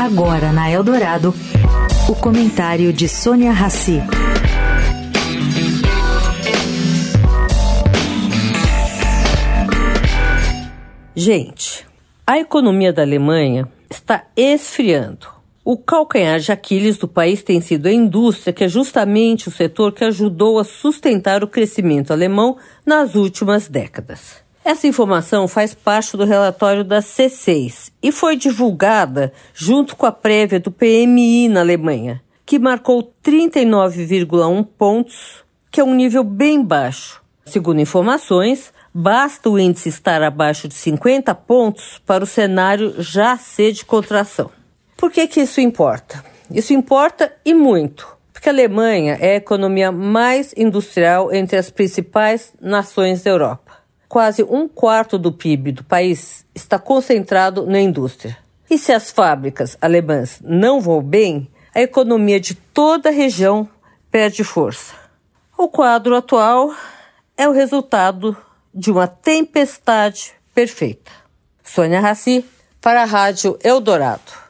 Agora na Eldorado, o comentário de Sônia Rassi. Gente, a economia da Alemanha está esfriando. O calcanhar de Aquiles do país tem sido a indústria, que é justamente o setor que ajudou a sustentar o crescimento alemão nas últimas décadas. Essa informação faz parte do relatório da C6 e foi divulgada junto com a prévia do PMI na Alemanha, que marcou 39,1 pontos, que é um nível bem baixo. Segundo informações, basta o índice estar abaixo de 50 pontos para o cenário já ser de contração. Por que, que isso importa? Isso importa e muito, porque a Alemanha é a economia mais industrial entre as principais nações da Europa quase um quarto do PIB do país está concentrado na indústria. E se as fábricas alemãs não vão bem, a economia de toda a região perde força. O quadro atual é o resultado de uma tempestade perfeita. Sônia Raci, para a Rádio Eldorado.